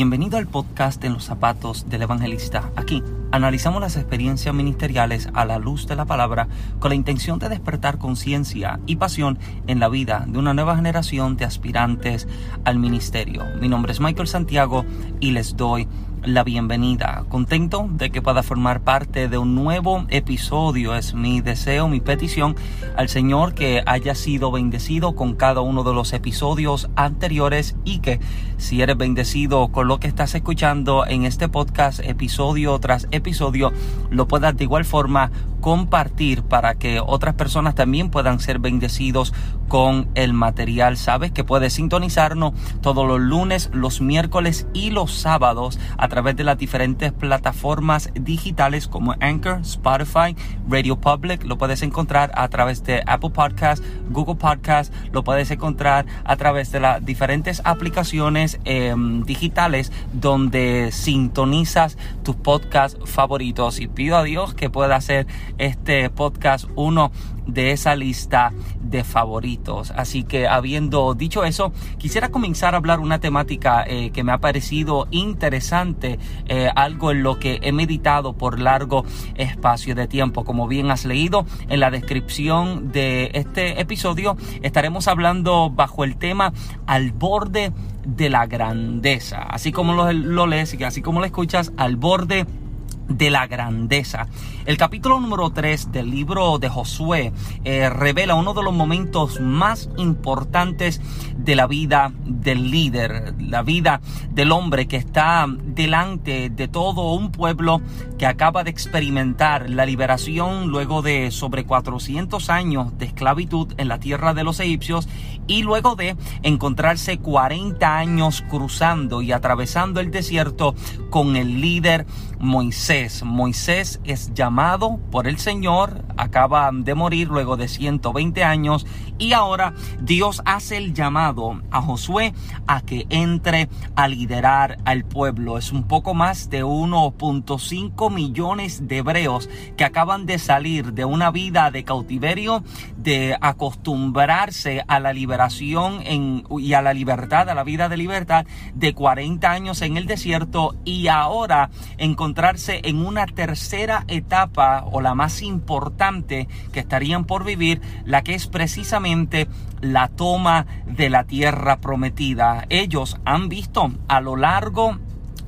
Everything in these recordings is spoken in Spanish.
Bienvenido al podcast En los zapatos del evangelista. Aquí analizamos las experiencias ministeriales a la luz de la palabra con la intención de despertar conciencia y pasión en la vida de una nueva generación de aspirantes al ministerio. Mi nombre es Michael Santiago y les doy la bienvenida. Contento de que pueda formar parte de un nuevo episodio. Es mi deseo, mi petición al Señor que haya sido bendecido con cada uno de los episodios anteriores y que si eres bendecido con lo que estás escuchando en este podcast episodio tras episodio, lo puedas de igual forma compartir para que otras personas también puedan ser bendecidos con el material. Sabes que puedes sintonizarnos todos los lunes, los miércoles y los sábados a través de las diferentes plataformas digitales como Anchor, Spotify, Radio Public. Lo puedes encontrar a través de Apple Podcast, Google Podcast. Lo puedes encontrar a través de las diferentes aplicaciones em, digitales donde sintonizas tus podcasts favoritos. Y pido a Dios que pueda hacer este podcast uno de esa lista de favoritos. Así que habiendo dicho eso, quisiera comenzar a hablar una temática eh, que me ha parecido interesante, eh, algo en lo que he meditado por largo espacio de tiempo. Como bien has leído en la descripción de este episodio, estaremos hablando bajo el tema al borde de la grandeza. Así como lo, lees y así como lo escuchas, al borde de la grandeza. El capítulo número 3 del libro de Josué eh, revela uno de los momentos más importantes de la vida del líder, la vida del hombre que está delante de todo un pueblo que acaba de experimentar la liberación luego de sobre 400 años de esclavitud en la tierra de los egipcios y luego de encontrarse 40 años cruzando y atravesando el desierto con el líder Moisés. Moisés es llamado por el Señor, acaba de morir luego de 120 años y ahora Dios hace el llamado a Josué a que entre a liderar al pueblo. Es un poco más de 1.5 millones de hebreos que acaban de salir de una vida de cautiverio, de acostumbrarse a la liberación y a la libertad, a la vida de libertad de 40 años en el desierto y ahora encontrarse en una tercera etapa o la más importante que estarían por vivir, la que es precisamente la toma de la tierra prometida. Ellos han visto a lo largo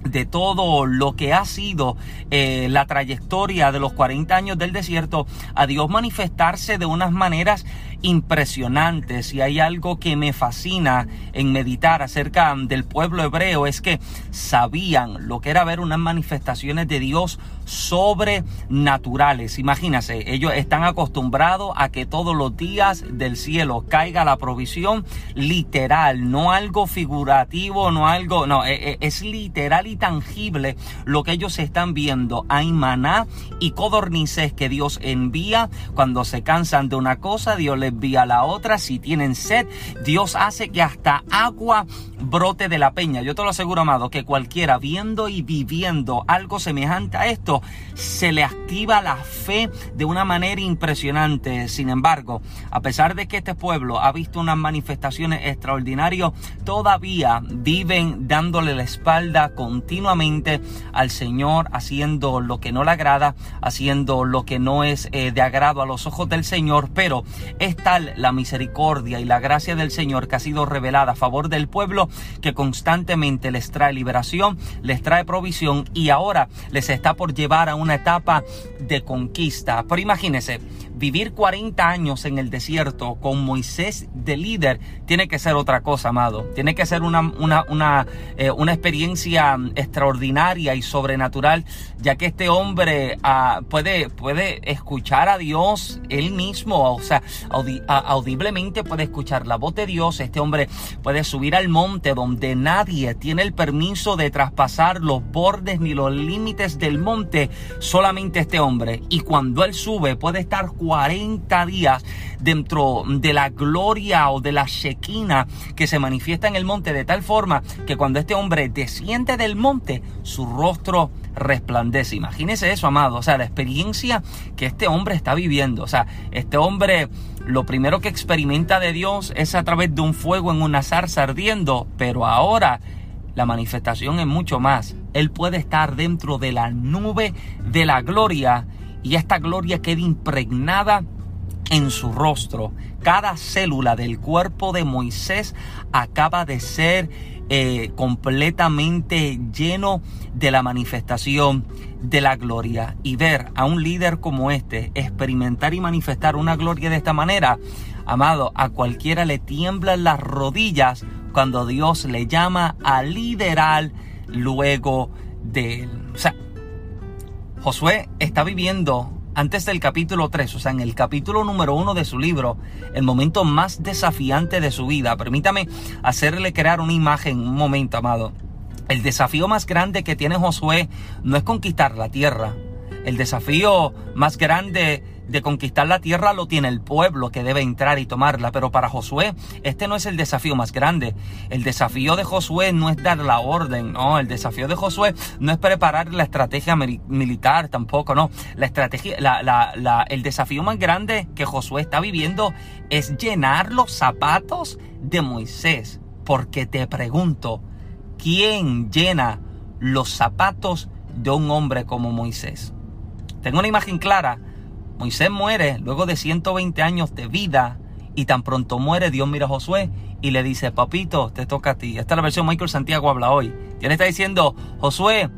de todo lo que ha sido eh, la trayectoria de los 40 años del desierto, a Dios manifestarse de unas maneras impresionantes y hay algo que me fascina en meditar acerca del pueblo hebreo es que sabían lo que era ver unas manifestaciones de Dios sobrenaturales. Imagínense, ellos están acostumbrados a que todos los días del cielo caiga la provisión literal, no algo figurativo, no algo, no, e, e, es literal y tangible lo que ellos están viendo. Hay maná y codornices que Dios envía cuando se cansan de una cosa, Dios les envía la otra. Si tienen sed, Dios hace que hasta agua brote de la peña. Yo te lo aseguro, amado, que cualquiera viendo y viviendo algo semejante a esto, se le activa la fe de una manera impresionante. Sin embargo, a pesar de que este pueblo ha visto unas manifestaciones extraordinarias, todavía viven dándole la espalda continuamente al Señor, haciendo lo que no le agrada, haciendo lo que no es eh, de agrado a los ojos del Señor, pero es tal la misericordia y la gracia del Señor que ha sido revelada a favor del pueblo que constantemente les trae liberación, les trae provisión y ahora les está por llevar a una etapa de conquista. Pero imagínense, vivir 40 años en el desierto con Moisés de líder tiene que ser otra cosa, amado. Tiene que ser una, una, una, eh, una experiencia extraordinaria y sobrenatural, ya que este hombre uh, puede, puede escuchar a Dios él mismo, o sea, audiblemente puede escuchar la voz de Dios. Este hombre puede subir al monte donde nadie tiene el permiso de traspasar los bordes ni los límites del monte, solamente este hombre. Y cuando él sube puede estar 40 días dentro de la gloria o de la shequina que se manifiesta en el monte de tal forma que cuando este hombre desciende del monte, su rostro resplandece. Imagínese eso, amado. O sea, la experiencia que este hombre está viviendo. O sea, este hombre lo primero que experimenta de Dios es a través de un fuego en una zarza ardiendo, pero ahora la manifestación es mucho más. Él puede estar dentro de la nube de la gloria y esta gloria queda impregnada en su rostro. Cada célula del cuerpo de Moisés acaba de ser eh, completamente lleno de la manifestación de la gloria. Y ver a un líder como este experimentar y manifestar una gloria de esta manera, amado, a cualquiera le tiemblan las rodillas cuando Dios le llama a liderar luego de él. O sea, Josué está viviendo antes del capítulo 3, o sea, en el capítulo número 1 de su libro, el momento más desafiante de su vida. Permítame hacerle crear una imagen, un momento, amado. El desafío más grande que tiene Josué no es conquistar la tierra. El desafío más grande de conquistar la tierra lo tiene el pueblo que debe entrar y tomarla. Pero para Josué, este no es el desafío más grande. El desafío de Josué no es dar la orden, no. El desafío de Josué no es preparar la estrategia militar tampoco, no. La estrategia, la, el desafío más grande que Josué está viviendo es llenar los zapatos de Moisés. Porque te pregunto, ¿quién llena los zapatos de un hombre como Moisés? Tengo una imagen clara Moisés muere luego de 120 años de vida y tan pronto muere, Dios mira a Josué y le dice, papito, te toca a ti. Esta es la versión Michael Santiago habla hoy. Dios le está diciendo, Josué,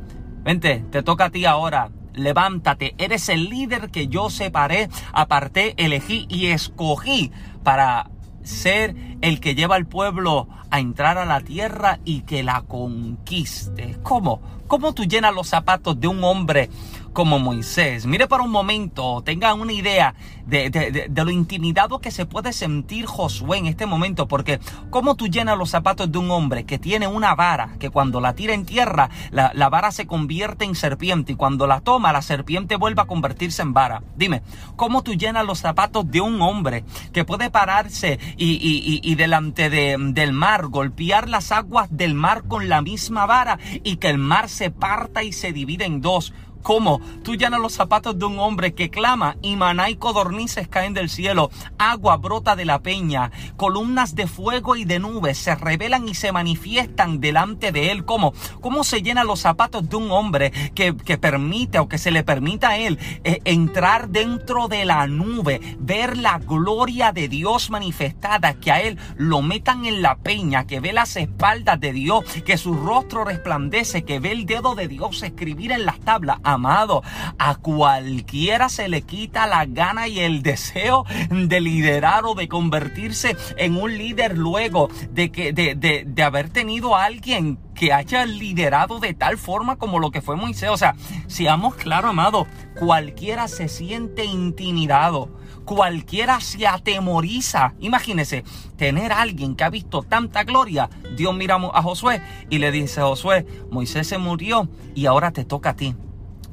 vente, te toca a ti ahora. Levántate, eres el líder que yo separé, aparté, elegí y escogí para ser el que lleva al pueblo a entrar a la tierra y que la conquiste. ¿Cómo? ¿Cómo tú llenas los zapatos de un hombre como Moisés. Mire para un momento, tenga una idea de, lo intimidado que se puede sentir Josué en este momento, porque cómo tú llenas los zapatos de un hombre que tiene una vara, que cuando la tira en tierra, la, vara se convierte en serpiente y cuando la toma, la serpiente vuelve a convertirse en vara. Dime, ¿cómo tú llenas los zapatos de un hombre que puede pararse y, delante del mar, golpear las aguas del mar con la misma vara y que el mar se parta y se divide en dos? ¿Cómo? Tú llenas los zapatos de un hombre que clama y maná y codornices caen del cielo, agua brota de la peña, columnas de fuego y de nubes se revelan y se manifiestan delante de él. ¿Cómo? ¿Cómo se llenan los zapatos de un hombre que, permite o que se le permita a él eh, entrar dentro de la nube, ver la gloria de Dios manifestada, que a él lo metan en la peña, que ve las espaldas de Dios, que su rostro resplandece, que ve el dedo de Dios escribir en las tablas? Amado, a cualquiera se le quita la gana y el deseo de liderar o de convertirse en un líder luego de que de, de, haber tenido a alguien que haya liderado de tal forma como lo que fue Moisés. O sea, seamos claros, amado, cualquiera se siente intimidado, cualquiera se atemoriza. Imagínese tener a alguien que ha visto tanta gloria. Dios mira a Josué y le dice, Josué, Moisés se murió y ahora te toca a ti.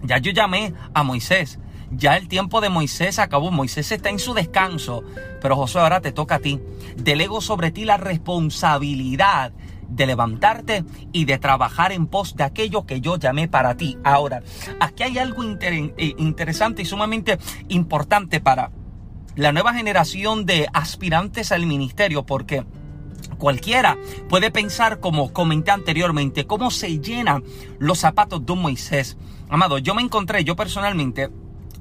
Ya yo llamé a Moisés. Ya el tiempo de Moisés acabó. Moisés está en su descanso. Pero Josué, ahora te toca a ti. Delego sobre ti la responsabilidad de levantarte y de trabajar en pos de aquello que yo llamé para ti. Ahora, aquí hay algo eh, interesante y sumamente importante para la nueva generación de aspirantes al ministerio, porque cualquiera puede pensar, como comenté anteriormente, cómo se llenan los zapatos de Moisés. Amado, yo me encontré, yo personalmente,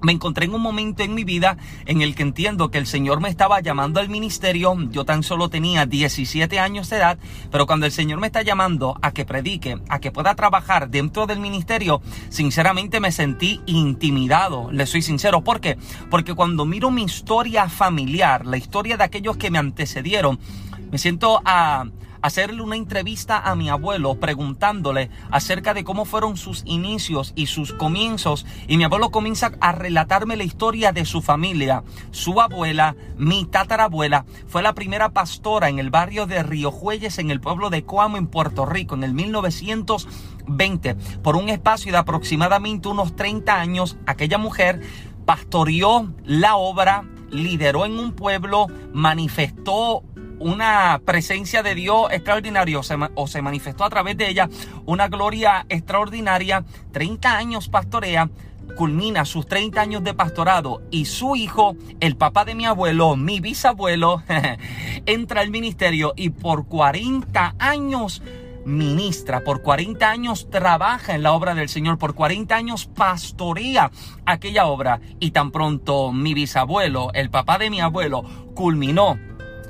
me encontré en un momento en mi vida en el que entiendo que el Señor me estaba llamando al ministerio. Yo tan solo tenía 17 años de edad, pero cuando el Señor me está llamando a que predique, a que pueda trabajar dentro del ministerio, sinceramente me sentí intimidado. Le soy sincero. ¿Por qué? Porque cuando miro mi historia familiar, la historia de aquellos que me antecedieron, me siento a hacerle una entrevista a mi abuelo preguntándole acerca de cómo fueron sus inicios y sus comienzos. Y mi abuelo comienza a relatarme la historia de su familia. Su abuela, mi tatarabuela, fue la primera pastora en el barrio de Río Jueyes, en el pueblo de Coamo, en Puerto Rico, en el 1920. Por un espacio de aproximadamente unos 30 años, aquella mujer pastoreó la obra, lideró en un pueblo, manifestó una presencia de Dios extraordinaria o se, manifestó a través de ella una gloria extraordinaria. 30 años pastorea, culmina sus 30 años de pastorado y su hijo, el papá de mi abuelo, mi bisabuelo, entra al ministerio y por 40 años ministra, por 40 años trabaja en la obra del Señor, por 40 años pastorea aquella obra y tan pronto mi bisabuelo, el papá de mi abuelo, culminó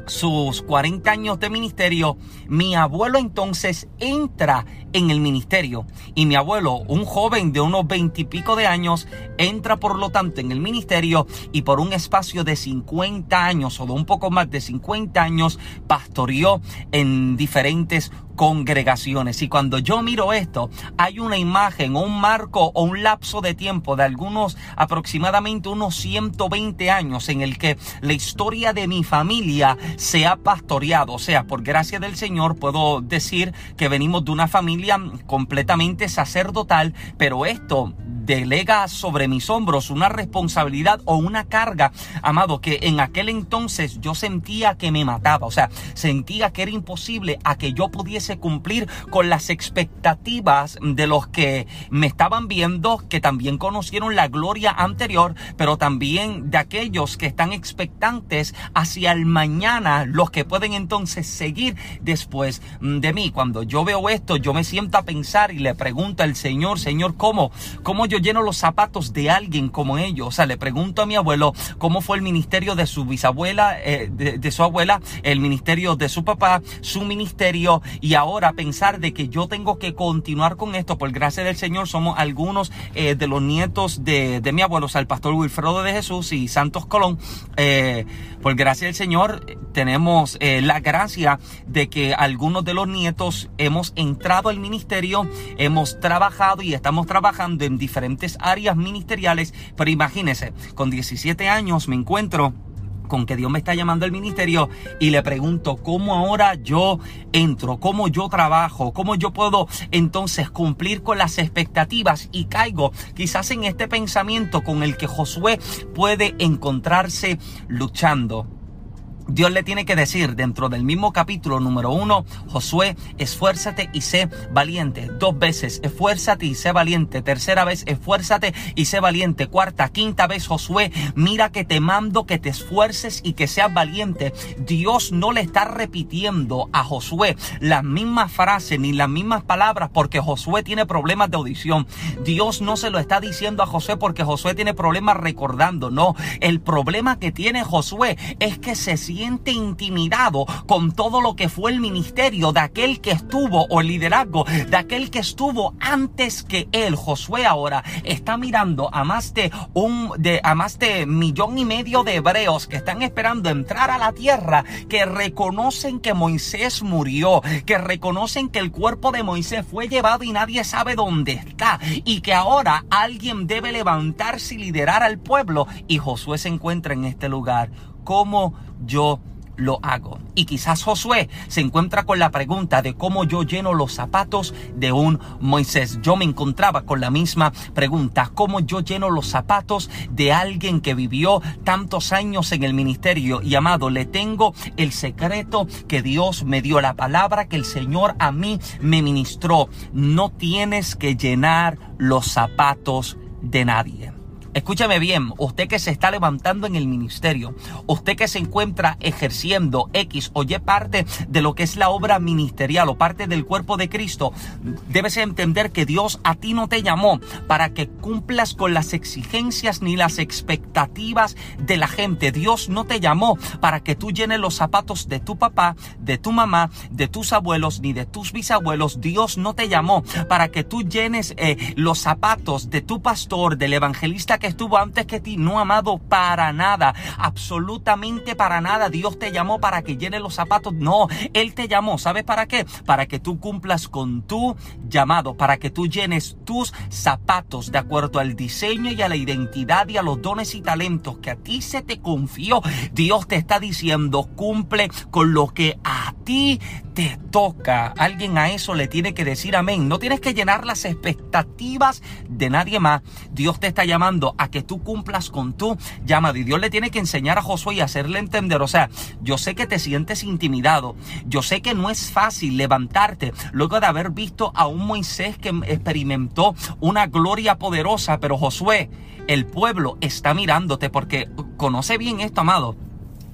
sus 40 años de ministerio, mi abuelo entonces entra en el ministerio. Y mi abuelo, un joven de unos 20 y pico de años, entra por lo tanto en el ministerio y por un espacio de 50 años o de un poco más de 50 años pastoreó en diferentes congregaciones. Y cuando yo miro esto, hay una imagen o un marco o un lapso de tiempo de algunos aproximadamente unos 120 años en el que la historia de mi familia se ha pastoreado. O sea, por gracia del Señor puedo decir que venimos de una familia completamente sacerdotal, pero esto delega sobre mis hombros una responsabilidad o una carga, amado, que en aquel entonces yo sentía que me mataba, o sea, sentía que era imposible a que yo pudiese cumplir con las expectativas de los que me estaban viendo, que también conocieron la gloria anterior, pero también de aquellos que están expectantes hacia el mañana, los que pueden entonces seguir después de mí. Cuando yo veo esto, yo me siento a pensar y le pregunto al Señor, Señor, ¿cómo? ¿Cómo yo lleno los zapatos de alguien como ellos. O sea, le pregunto a mi abuelo cómo fue el ministerio de su bisabuela, eh, de, su abuela, el ministerio de su papá, su ministerio y ahora pensar de que yo tengo que continuar con esto. Por gracia del Señor somos algunos eh, de los nietos de, mi abuelo, o sea, el pastor Wilfredo de Jesús y Santos Colón. Eh, por gracia del Señor tenemos la gracia de que algunos de los nietos hemos entrado al ministerio, hemos trabajado y estamos trabajando en diferentes áreas ministeriales, pero imagínese, con 17 años me encuentro con que Dios me está llamando al ministerio y le pregunto cómo ahora yo entro, cómo yo trabajo, cómo yo puedo entonces cumplir con las expectativas y caigo quizás en este pensamiento con el que Josué puede encontrarse luchando. Dios le tiene que decir dentro del mismo capítulo número uno, Josué, esfuérzate y sé valiente. Dos veces, esfuérzate y sé valiente. Tercera vez, esfuérzate y sé valiente. Cuarta, quinta vez, Josué, mira que te mando que te esfuerces y que seas valiente. Dios no le está repitiendo a Josué las mismas frases ni las mismas palabras porque Josué tiene problemas de audición. Dios no se lo está diciendo a Josué porque Josué tiene problemas recordando. No, el problema que tiene Josué es que se siente intimidado con todo lo que fue el ministerio de aquel que estuvo o el liderazgo de aquel que estuvo antes que él. Josué ahora está mirando a más de un de a más de millón y medio de hebreos que están esperando entrar a la tierra, que reconocen que Moisés murió, que reconocen que el cuerpo de Moisés fue llevado y nadie sabe dónde está y que ahora alguien debe levantarse y liderar al pueblo y Josué se encuentra en este lugar cómo yo lo hago. Y quizás Josué se encuentra con la pregunta de cómo yo lleno los zapatos de un Moisés. Yo me encontraba con la misma pregunta, cómo yo lleno los zapatos de alguien que vivió tantos años en el ministerio. Y amado, le tengo el secreto que Dios me dio, la palabra que el Señor a mí me ministró. No tienes que llenar los zapatos de nadie. Escúchame bien, usted que se está levantando en el ministerio, usted que se encuentra ejerciendo X o parte de lo que es la obra ministerial o parte del cuerpo de Cristo, debes entender que Dios a ti no te llamó para que cumplas con las exigencias ni las expectativas de la gente. Dios no te llamó para que tú llenes los zapatos de tu papá, de tu mamá, de tus abuelos ni de tus bisabuelos. Dios no te llamó para que tú llenes eh, los zapatos de tu pastor, del evangelista que estuvo antes que ti, no amado para nada, absolutamente para nada. Dios te llamó para que llenes los zapatos. No, Él te llamó, ¿sabes para qué? Para que tú cumplas con tu llamado, para que tú llenes tus zapatos de acuerdo al diseño y a la identidad y a los dones y talentos que a ti se te confió. Dios te está diciendo, cumple con lo que a ti te toca. Alguien a eso le tiene que decir amén. No tienes que llenar las expectativas de nadie más. Dios te está llamando a que tú cumplas con tu llamado. Y Dios le tiene que enseñar a Josué y hacerle entender. O sea, yo sé que te sientes intimidado. Yo sé que no es fácil levantarte luego de haber visto a un Moisés que experimentó una gloria poderosa. Pero Josué, el pueblo está mirándote porque conoce bien esto, amado.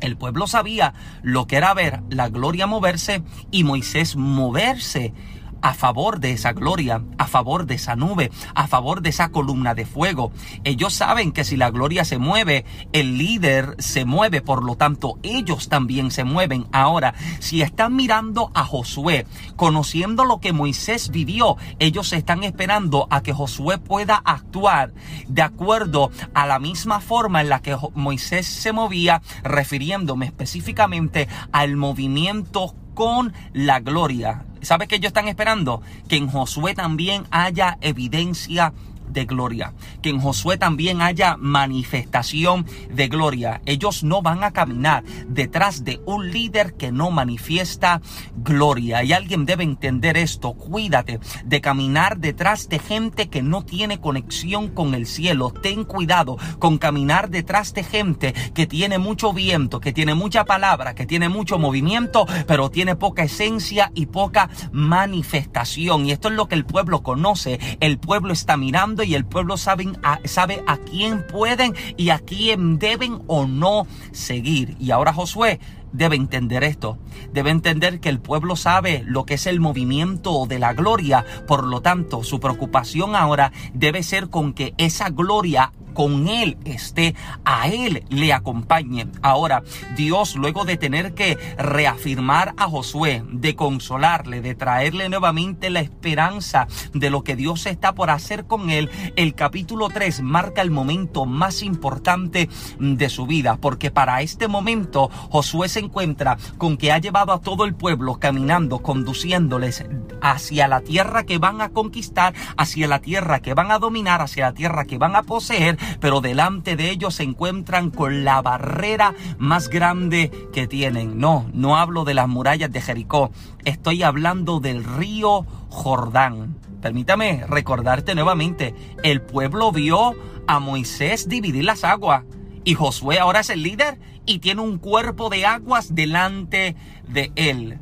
El pueblo sabía lo que era ver la gloria moverse y Moisés moverse a favor de esa gloria, a favor de esa nube, a favor de esa columna de fuego. Ellos saben que si la gloria se mueve, el líder se mueve, por lo tanto ellos también se mueven. Ahora, si están mirando a Josué, conociendo lo que Moisés vivió, ellos están esperando a que Josué pueda actuar de acuerdo a la misma forma en la que Moisés se movía, refiriéndome específicamente al movimiento con la gloria. ¿Sabe qué ellos están esperando? Que en Josué también haya evidencia de gloria. Que en Josué también haya manifestación de gloria. Ellos no van a caminar detrás de un líder que no manifiesta gloria. Y alguien debe entender esto. Cuídate de caminar detrás de gente que no tiene conexión con el cielo. Ten cuidado con caminar detrás de gente que tiene mucho viento, que tiene mucha palabra, que tiene mucho movimiento, pero tiene poca esencia y poca manifestación. Y esto es lo que el pueblo conoce. El pueblo está mirando y el pueblo sabe a quién pueden y a quién deben o no seguir. Y ahora Josué debe entender esto. Debe entender que el pueblo sabe lo que es el movimiento de la gloria. Por lo tanto, su preocupación ahora debe ser con que esa gloria con Él esté, a Él le acompañe. Ahora, Dios, luego de tener que reafirmar a Josué, de consolarle, de traerle nuevamente la esperanza de lo que Dios está por hacer con él, el capítulo 3 marca el momento más importante de su vida, porque para este momento Josué se encuentra con que ha llevado a todo el pueblo caminando, conduciéndoles hacia la tierra que van a conquistar, hacia la tierra que van a dominar, hacia la tierra que van a poseer, pero delante de ellos se encuentran con la barrera más grande que tienen. No, no hablo de las murallas de Jericó, estoy hablando del río Jordán. Permítame recordarte nuevamente, el pueblo vio a Moisés dividir las aguas y Josué ahora es el líder y tiene un cuerpo de aguas delante de él.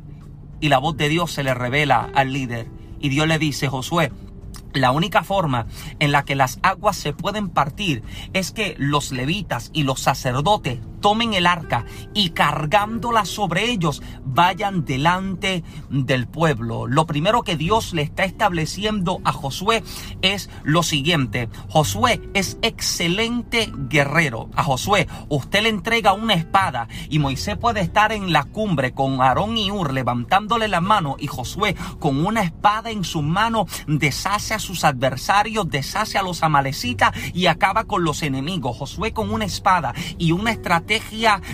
Y la voz de Dios se le revela al líder y Dios le dice, Josué, la única forma en la que las aguas se pueden partir es que los levitas y los sacerdotes tomen el arca y cargándola sobre ellos vayan delante del pueblo. Lo primero que Dios le está estableciendo a Josué es lo siguiente. Josué es excelente guerrero. A Josué usted le entrega una espada y Moisés puede estar en la cumbre con Aarón y Ur levantándole la mano y Josué con una espada en su mano deshace a sus adversarios, deshace a los amalecitas y acaba con los enemigos. Josué con una espada y una estrategia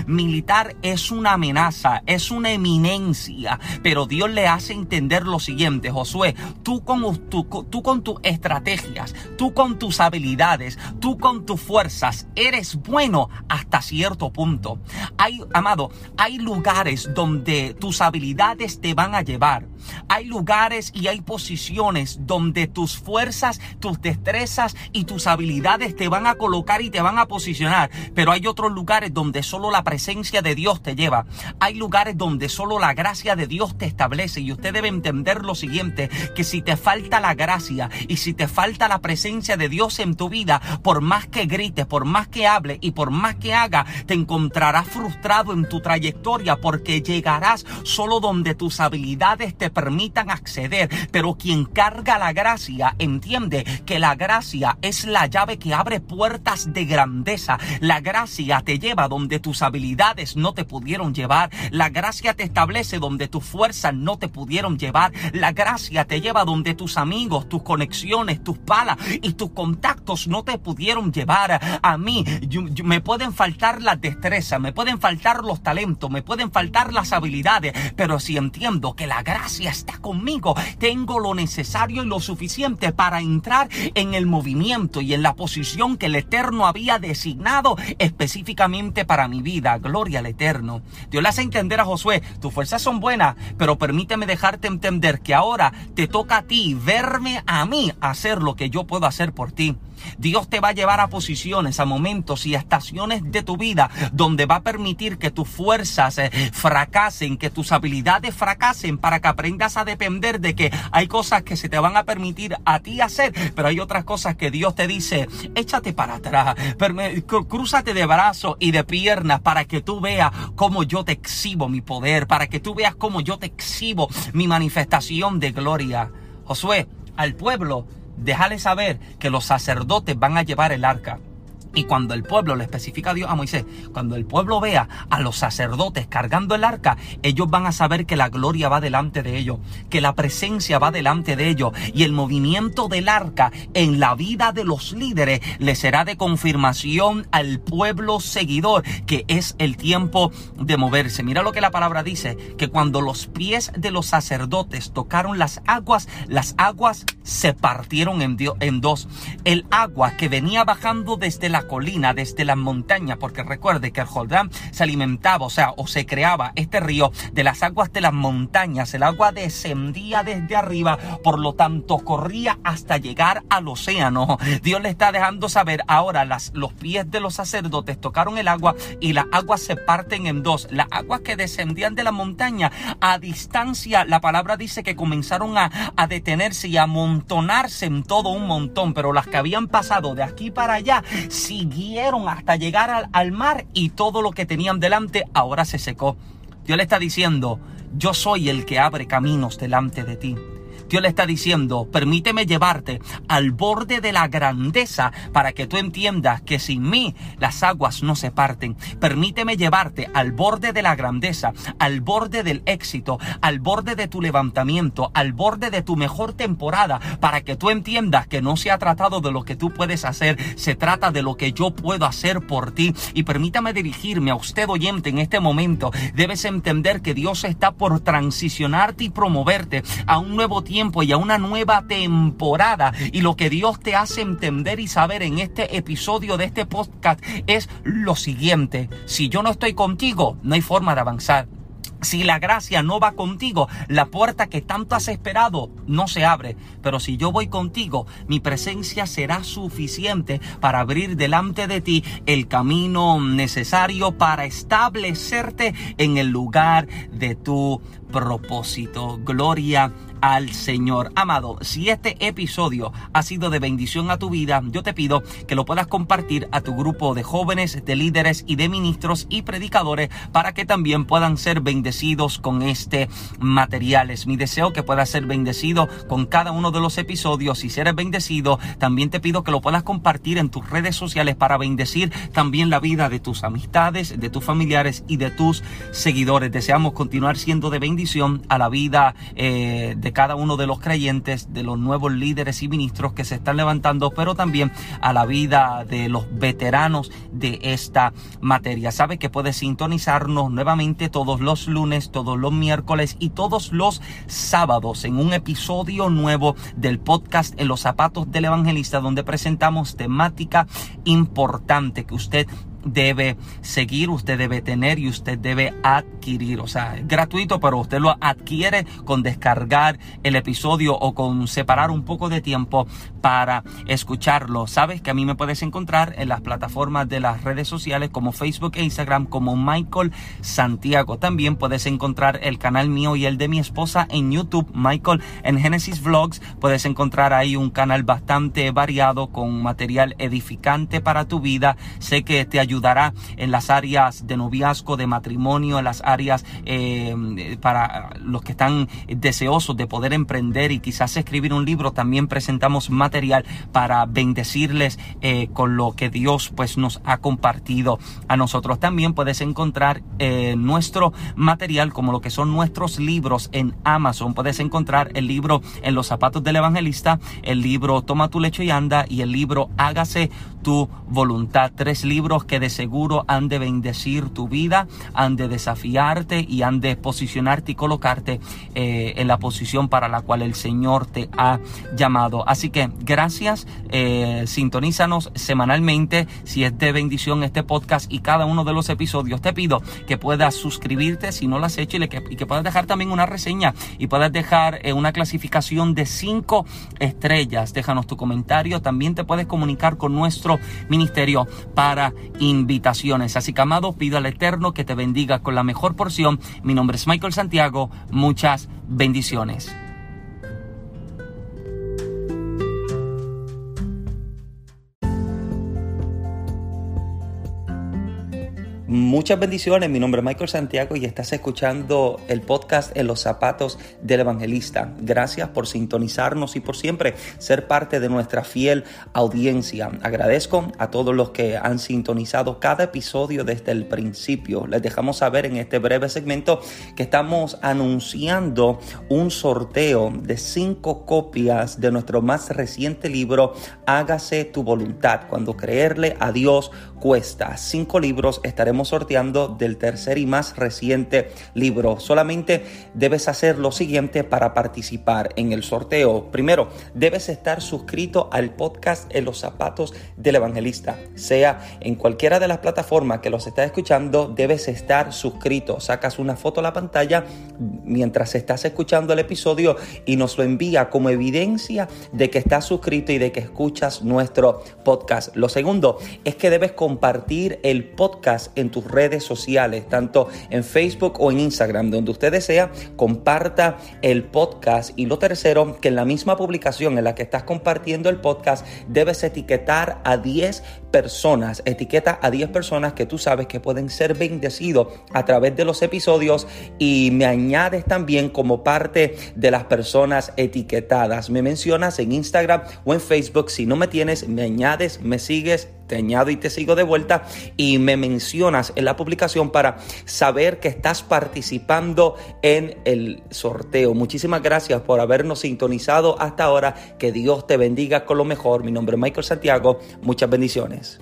militar es una amenaza, es una eminencia, pero Dios le hace entender lo siguiente, Josué, tú con, tú con tus estrategias, tú con tus habilidades, tú con tus fuerzas, eres bueno hasta cierto punto. Hay, amado, hay lugares donde tus habilidades te van a llevar. Hay lugares y hay posiciones donde tus fuerzas, tus destrezas y tus habilidades te van a colocar y te van a posicionar. Pero hay otros lugares donde donde solo la presencia de Dios te lleva. Hay lugares donde solo la gracia de Dios te establece y usted debe entender lo siguiente, que si te falta la gracia y si te falta la presencia de Dios en tu vida, por más que grites, por más que hable y por más que haga, te encontrarás frustrado en tu trayectoria porque llegarás solo donde tus habilidades te permitan acceder. Pero quien carga la gracia entiende que la gracia es la llave que abre puertas de grandeza. La gracia te lleva donde donde tus habilidades no te pudieron llevar. La gracia te establece donde tus fuerzas no te pudieron llevar. La gracia te lleva donde tus amigos, tus conexiones, tus palas y tus contactos no te pudieron llevar. A mí me pueden faltar las destrezas, me pueden faltar los talentos, me pueden faltar las habilidades, pero si entiendo que la gracia está conmigo, tengo lo necesario y lo suficiente para entrar en el movimiento y en la posición que el Eterno había designado específicamente para mi vida. Gloria al Eterno. Dios le hace entender a Josué, tus fuerzas son buenas, pero permíteme dejarte entender que ahora te toca a ti verme a mí hacer lo que yo puedo hacer por ti. Dios te va a llevar a posiciones, a momentos y a estaciones de tu vida donde va a permitir que tus fuerzas eh, fracasen, que tus habilidades fracasen para que aprendas a depender de que hay cosas que se te van a permitir a ti hacer, pero hay otras cosas que Dios te dice, échate para atrás, crúzate de brazos y de piernas para que tú veas cómo yo te exhibo mi poder, para que tú veas cómo yo te exhibo mi manifestación de gloria. Josué, al pueblo, déjale saber que los sacerdotes van a llevar el arca. Y cuando el pueblo le especifica a Dios a Moisés, cuando el pueblo vea a los sacerdotes cargando el arca, ellos van a saber que la gloria va delante de ellos, que la presencia va delante de ellos y el movimiento del arca en la vida de los líderes le será de confirmación al pueblo seguidor que es el tiempo de moverse. Mira lo que la palabra dice, que cuando los pies de los sacerdotes tocaron las aguas, las aguas se partieron en, en dos. El agua que venía bajando desde la colina, desde las montañas, porque recuerde que el Jordán se alimentaba, o sea, o se creaba este río de las aguas de las montañas. El agua descendía desde arriba, por lo tanto corría hasta llegar al océano. Dios le está dejando saber ahora las, los pies de los sacerdotes tocaron el agua y las aguas se parten en dos. Las aguas que descendían de la montaña a distancia, la palabra dice que comenzaron a, a detenerse y a amontonarse en todo un montón, pero las que habían pasado de aquí para allá siguieron hasta llegar al, mar y todo lo que tenían delante ahora se secó. Dios le está diciendo, yo soy el que abre caminos delante de ti. Dios le está diciendo, permíteme llevarte al borde de la grandeza para que tú entiendas que sin mí las aguas no se parten. Permíteme llevarte al borde de la grandeza, al borde del éxito, al borde de tu levantamiento, al borde de tu mejor temporada, para que tú entiendas que no se ha tratado de lo que tú puedes hacer, se trata de lo que yo puedo hacer por ti. Y permítame dirigirme a usted oyente en este momento. Debes entender que Dios está por transicionarte y promoverte a un nuevo tiempo y a una nueva temporada. Y lo que Dios te hace entender y saber en este episodio de este podcast es lo siguiente. Si yo no estoy contigo, no hay forma de avanzar. Si la gracia no va contigo, la puerta que tanto has esperado no se abre. Pero si yo voy contigo, mi presencia será suficiente para abrir delante de ti el camino necesario para establecerte en el lugar de tu propósito. Gloria al Señor. Amado, si este episodio ha sido de bendición a tu vida, yo te pido que lo puedas compartir a tu grupo de jóvenes, de líderes y de ministros y predicadores para que también puedan ser bendecidos con este material. Es mi deseo que puedas ser bendecido con cada uno de los episodios. Si eres bendecido, también te pido que lo puedas compartir en tus redes sociales para bendecir también la vida de tus amistades, de tus familiares y de tus seguidores. Deseamos continuar siendo de bendición a la vida eh, de cada uno de los creyentes, de los nuevos líderes y ministros que se están levantando, pero también a la vida de los veteranos de esta materia. Sabes que puedes sintonizarnos nuevamente todos los lunes, todos los miércoles y todos los sábados en un episodio nuevo del podcast En los zapatos del evangelista donde presentamos temática importante que usted debe seguir, usted debe tener y usted debe adquirir. O sea, es gratuito, pero usted lo adquiere con descargar el episodio o con separar un poco de tiempo para escucharlo. Sabes que a mí me puedes encontrar en las plataformas de las redes sociales como Facebook e Instagram como Michael Santiago. También puedes encontrar el canal mío y el de mi esposa en YouTube, Michael en Genesis Vlogs. Puedes encontrar ahí un canal bastante variado con material edificante para tu vida. Sé que te ayuda ayudará en las áreas de noviazgo, de matrimonio, en las áreas eh, para los que están deseosos de poder emprender y quizás escribir un libro. También presentamos material para bendecirles eh, con lo que Dios pues nos ha compartido a nosotros. También puedes encontrar eh, nuestro material como lo que son nuestros libros en Amazon. Puedes encontrar el libro En los zapatos del evangelista, el libro Toma tu lecho y anda y el libro Hágase tu voluntad. Tres libros que de seguro han de bendecir tu vida, han de desafiarte y han de posicionarte y colocarte eh, en la posición para la cual el Señor te ha llamado. Así que gracias, eh, sintonízanos semanalmente si es de bendición este podcast y cada uno de los episodios. Te pido que puedas suscribirte si no lo has hecho y, que, y que puedas dejar también una reseña y puedas dejar eh, una clasificación de cinco estrellas. Déjanos tu comentario. También te puedes comunicar con nuestro ministerio para invitaciones. Así que, amado, pido al Eterno que te bendiga con la mejor porción. Mi nombre es Michael Santiago. Muchas bendiciones. Muchas bendiciones, mi nombre es Michael Santiago y estás escuchando el podcast En los zapatos del evangelista. Gracias por sintonizarnos y por siempre ser parte de nuestra fiel audiencia. Agradezco a todos los que han sintonizado cada episodio desde el principio. Les dejamos saber en este breve segmento que estamos anunciando un sorteo de cinco copias de nuestro más reciente libro Hágase tu voluntad, cuando creerle a Dios cuesta. Cinco libros estaremos sorteando del tercer y más reciente libro. Solamente debes hacer lo siguiente para participar en el sorteo. Primero, debes estar suscrito al podcast En los zapatos del evangelista. Sea en cualquiera de las plataformas que los estás escuchando, debes estar suscrito. Sacas una foto a la pantalla mientras estás escuchando el episodio y nos lo envía como evidencia de que estás suscrito y de que escuchas nuestro podcast. Lo segundo es que debes compartir el podcast tus redes sociales, tanto en Facebook o en Instagram, donde usted desea, comparta el podcast. Y lo tercero, que en la misma publicación en la que estás compartiendo el podcast, debes etiquetar a 10 personas, etiqueta a 10 personas que tú sabes que pueden ser bendecidos a través de los episodios y me añades también como parte de las personas etiquetadas. Me mencionas en Instagram o en Facebook. Si no me tienes, me añades, me sigues te añado y te sigo de vuelta y me mencionas en la publicación para saber que estás participando en el sorteo. Muchísimas gracias por habernos sintonizado hasta ahora. Que Dios te bendiga con lo mejor. Mi nombre es Michael Santiago. Muchas bendiciones.